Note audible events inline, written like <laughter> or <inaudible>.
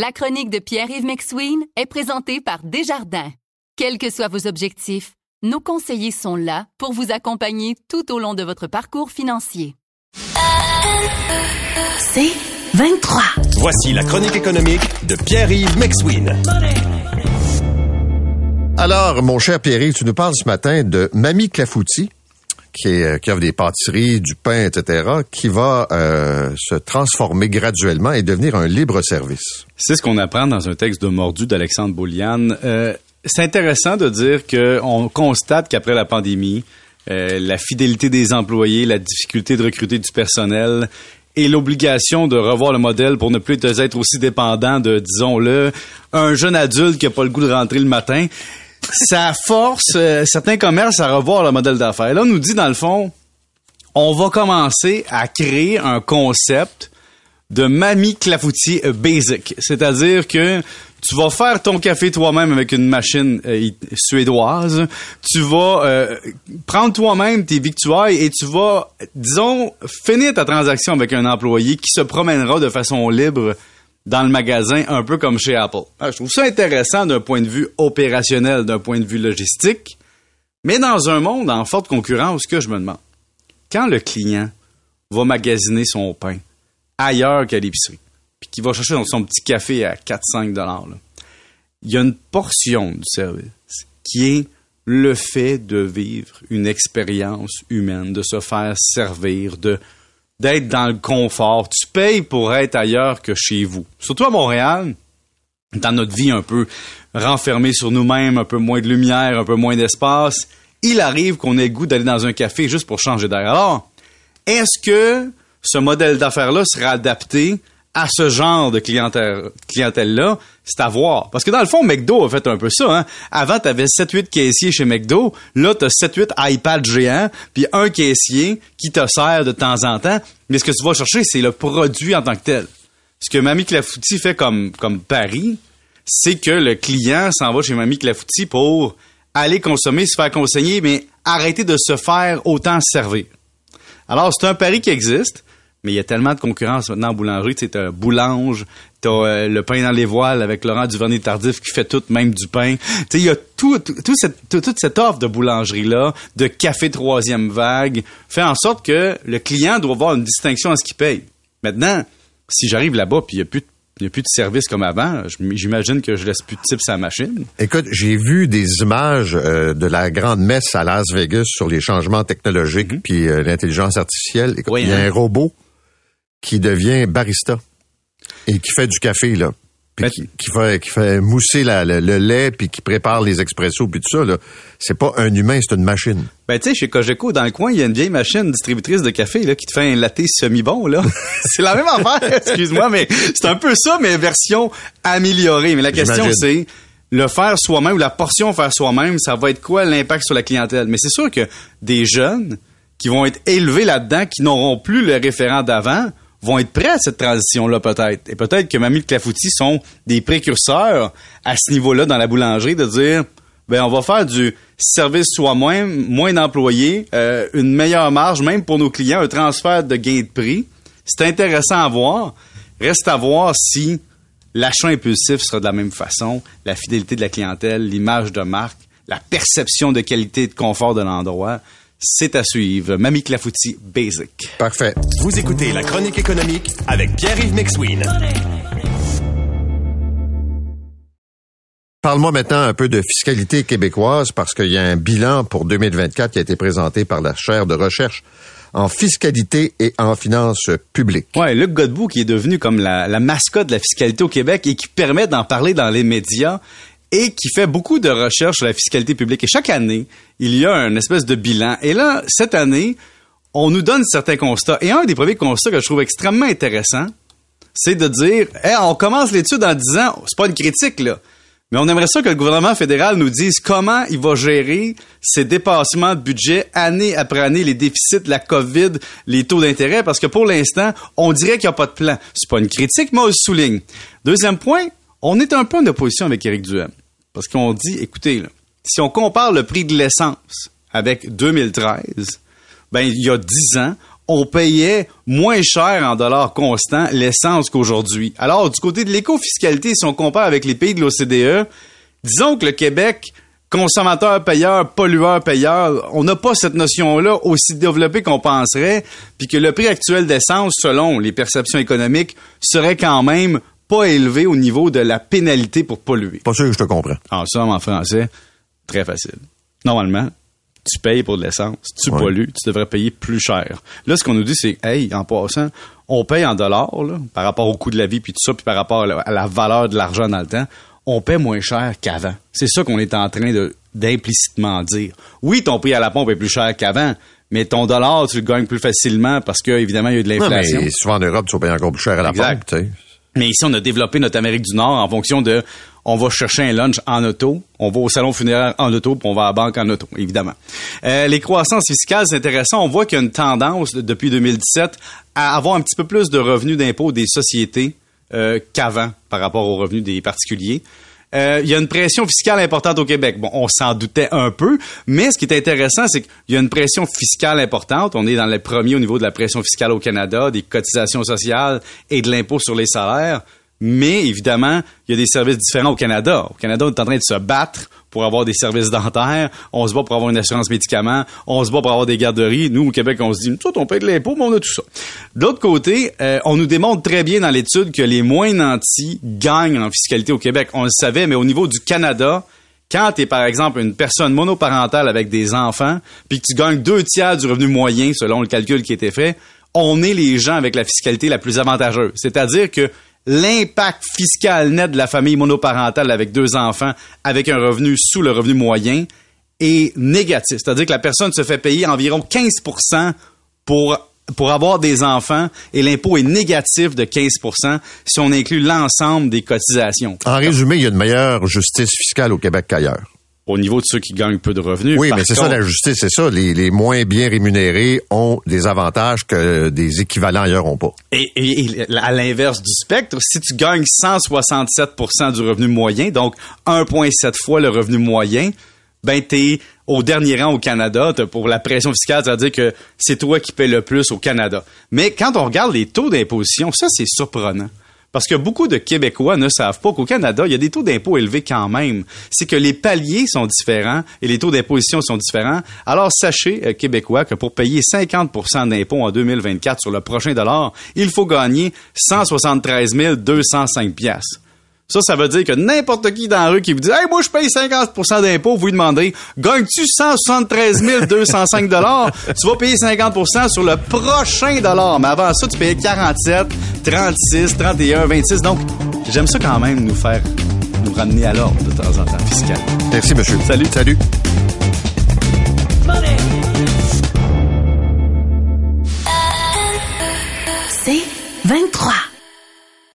La chronique de Pierre-Yves McSween est présentée par Desjardins. Quels que soient vos objectifs, nos conseillers sont là pour vous accompagner tout au long de votre parcours financier. C'est 23. Voici la chronique économique de Pierre-Yves McSween. Alors, mon cher Pierre, tu nous parles ce matin de Mamie Clafouti, euh, qui offre des pâtisseries, du pain, etc., qui va euh, se transformer graduellement et devenir un libre service. C'est ce qu'on apprend dans un texte de Mordu d'Alexandre Bouliane. Euh, c'est intéressant de dire qu'on constate qu'après la pandémie, la fidélité des employés, la difficulté de recruter du personnel et l'obligation de revoir le modèle pour ne plus être aussi dépendant de, disons-le, un jeune adulte qui n'a pas le goût de rentrer le matin, ça force euh, certains commerces à revoir le modèle d'affaires. Là, on nous dit, dans le fond, on va commencer à créer un concept de mamie clafoutis basic. C'est-à-dire que tu vas faire ton café toi-même avec une machine euh, suédoise. Tu vas euh, prendre toi-même tes victuailles et tu vas, disons, finir ta transaction avec un employé qui se promènera de façon libre dans le magasin, un peu comme chez Apple. Ah, je trouve ça intéressant d'un point de vue opérationnel, d'un point de vue logistique, mais dans un monde en forte concurrence, ce que je me demande, quand le client va magasiner son pain ailleurs qu'à l'épicerie, puis qu'il va chercher son petit café à 4-5 dollars, il y a une portion du service qui est le fait de vivre une expérience humaine, de se faire servir, de d'être dans le confort. Tu payes pour être ailleurs que chez vous. Surtout à Montréal, dans notre vie un peu renfermée sur nous-mêmes, un peu moins de lumière, un peu moins d'espace, il arrive qu'on ait le goût d'aller dans un café juste pour changer d'air. Alors, est-ce que ce modèle d'affaires-là sera adapté à ce genre de clientèle, clientèle-là, c'est à voir. Parce que dans le fond, McDo a fait un peu ça. Hein. Avant, tu avais 7-8 caissiers chez McDo. Là, tu as 7-8 iPad géants, puis un caissier qui te sert de temps en temps. Mais ce que tu vas chercher, c'est le produit en tant que tel. Ce que Mamie Clafouti fait comme, comme pari, c'est que le client s'en va chez Mamie Clafouti pour aller consommer, se faire conseiller, mais arrêter de se faire autant servir. Alors, c'est un pari qui existe. Mais il y a tellement de concurrence maintenant en boulangerie. Tu sais, Boulange, t'as euh, le pain dans les voiles avec Laurent Duvernay-Tardif qui fait tout, même du pain. Tu sais, il y a tout, tout, cette, toute cette offre de boulangerie-là, de café troisième vague, fait en sorte que le client doit avoir une distinction à ce qu'il paye. Maintenant, si j'arrive là-bas puis il n'y a plus de il n'y a plus de service comme avant. J'imagine que je laisse plus de à la machine. Écoute, j'ai vu des images euh, de la grande messe à Las Vegas sur les changements technologiques mm-hmm. puis euh, l'intelligence artificielle. Écoute, il y a hein? un robot qui devient barista et qui fait du café, là. Puis qui, qui, fait, qui fait mousser la, le, lait, puis qui prépare les expressos, puis tout ça, là. C'est pas un humain, c'est une machine. Ben, tu sais, chez Cogeco, dans le coin, il y a une vieille machine distributrice de café, là, qui te fait un latte semi-bon, là. <laughs> c'est la même affaire, <laughs> excuse-moi, mais c'est un peu ça, mais version améliorée. Mais la question, c'est le faire soi-même ou la portion faire soi-même, ça va être quoi l'impact sur la clientèle? Mais c'est sûr que des jeunes qui vont être élevés là-dedans, qui n'auront plus le référent d'avant, vont être prêts à cette transition-là peut-être. Et peut-être que Mamie de Clafoutis sont des précurseurs à ce niveau-là dans la boulangerie de dire ben on va faire du service soi-même, moins d'employés, euh, une meilleure marge même pour nos clients, un transfert de gain de prix. C'est intéressant à voir. Reste à voir si l'achat impulsif sera de la même façon, la fidélité de la clientèle, l'image de marque, la perception de qualité et de confort de l'endroit. C'est à suivre. Mamie Clafouti Basic. Parfait. Vous écoutez la chronique économique avec Pierre-Yves McSween. Parle-moi maintenant un peu de fiscalité québécoise parce qu'il y a un bilan pour 2024 qui a été présenté par la chaire de recherche en fiscalité et en finances publiques. Ouais, Luc Godbout qui est devenu comme la, la mascotte de la fiscalité au Québec et qui permet d'en parler dans les médias et qui fait beaucoup de recherches sur la fiscalité publique. Et chaque année, il y a un espèce de bilan. Et là, cette année, on nous donne certains constats. Et un des premiers constats que je trouve extrêmement intéressant, c'est de dire, hey, on commence l'étude en disant, c'est pas une critique, là, mais on aimerait ça que le gouvernement fédéral nous dise comment il va gérer ces dépassements de budget année après année, les déficits, la COVID, les taux d'intérêt, parce que pour l'instant, on dirait qu'il n'y a pas de plan. C'est pas une critique, mais on le souligne. Deuxième point, on est un peu en opposition avec Éric Duhem. Parce qu'on dit, écoutez, si on compare le prix de l'essence avec 2013, ben, il y a 10 ans, on payait moins cher en dollars constants l'essence qu'aujourd'hui. Alors, du côté de l'éco-fiscalité, si on compare avec les pays de l'OCDE, disons que le Québec, consommateur payeur, pollueur payeur, on n'a pas cette notion-là aussi développée qu'on penserait, puis que le prix actuel d'essence, selon les perceptions économiques, serait quand même pas élevé au niveau de la pénalité pour polluer. Pas sûr que je te comprends. En somme, en français, très facile. Normalement, tu payes pour de l'essence, tu pollues, tu devrais payer plus cher. Là, ce qu'on nous dit, c'est, hey, en passant, on paye en dollars, là, par rapport au coût de la vie, puis tout ça, puis par rapport à la, valeur de l'argent dans le temps, on paie moins cher qu'avant. C'est ça qu'on est en train de d'implicitement dire. Oui, ton prix à la pompe est plus cher qu'avant, mais ton dollar, tu le gagnes plus facilement parce que évidemment il y a de l'inflation. mais souvent en Europe, tu vas payer encore plus cher à la pompe. Mais ici, on a développé notre Amérique du Nord en fonction de on va chercher un lunch en auto, on va au salon funéraire en auto, puis on va à la banque en auto, évidemment. Euh, les croissances fiscales, c'est intéressant. On voit qu'il y a une tendance depuis 2017 à avoir un petit peu plus de revenus d'impôt des sociétés euh, qu'avant par rapport aux revenus des particuliers. Euh, il y a une pression fiscale importante au Québec. Bon, on s'en doutait un peu, mais ce qui est intéressant, c'est qu'il y a une pression fiscale importante. On est dans les premiers au niveau de la pression fiscale au Canada, des cotisations sociales et de l'impôt sur les salaires. Mais évidemment, il y a des services différents au Canada. Au Canada, on est en train de se battre pour avoir des services dentaires, on se bat pour avoir une assurance médicaments, on se bat pour avoir des garderies. Nous, au Québec, on se dit, tout, on paye de l'impôt, mais on a tout ça. D'autre côté, euh, on nous démontre très bien dans l'étude que les moins nantis gagnent en fiscalité au Québec. On le savait, mais au niveau du Canada, quand tu es, par exemple, une personne monoparentale avec des enfants, puis que tu gagnes deux tiers du revenu moyen, selon le calcul qui été fait, on est les gens avec la fiscalité la plus avantageuse. C'est-à-dire que l'impact fiscal net de la famille monoparentale avec deux enfants avec un revenu sous le revenu moyen est négatif. C'est-à-dire que la personne se fait payer environ 15 pour pour avoir des enfants et l'impôt est négatif de 15% si on inclut l'ensemble des cotisations. En résumé, il y a une meilleure justice fiscale au Québec qu'ailleurs au niveau de ceux qui gagnent peu de revenus. Oui, mais c'est ça la justice, c'est ça. Les, les, moins bien rémunérés ont des avantages que des équivalents ailleurs n'ont pas. Et, et, à l'inverse du spectre, si tu gagnes 167% du revenu moyen, donc 1,7 fois le revenu moyen, ben t'es au dernier rang au Canada pour la pression fiscale, c'est-à-dire que c'est toi qui paies le plus au Canada. Mais quand on regarde les taux d'imposition, ça c'est surprenant. Parce que beaucoup de Québécois ne savent pas qu'au Canada, il y a des taux d'impôt élevés quand même. C'est que les paliers sont différents et les taux d'imposition sont différents. Alors sachez, euh, Québécois, que pour payer 50% d'impôts en 2024 sur le prochain dollar, il faut gagner 173 205 piastres. Ça, ça veut dire que n'importe qui dans la rue qui vous dit Hey, moi, je paye 50% d'impôts, vous lui demandez Gagnes-tu 173 205 Tu vas payer 50% sur le prochain dollar. Mais avant ça, tu payais 47, 36, 31, 26. Donc, j'aime ça quand même nous faire nous ramener à l'ordre de temps en temps fiscal. Merci, monsieur. Salut. Salut. C'est 23.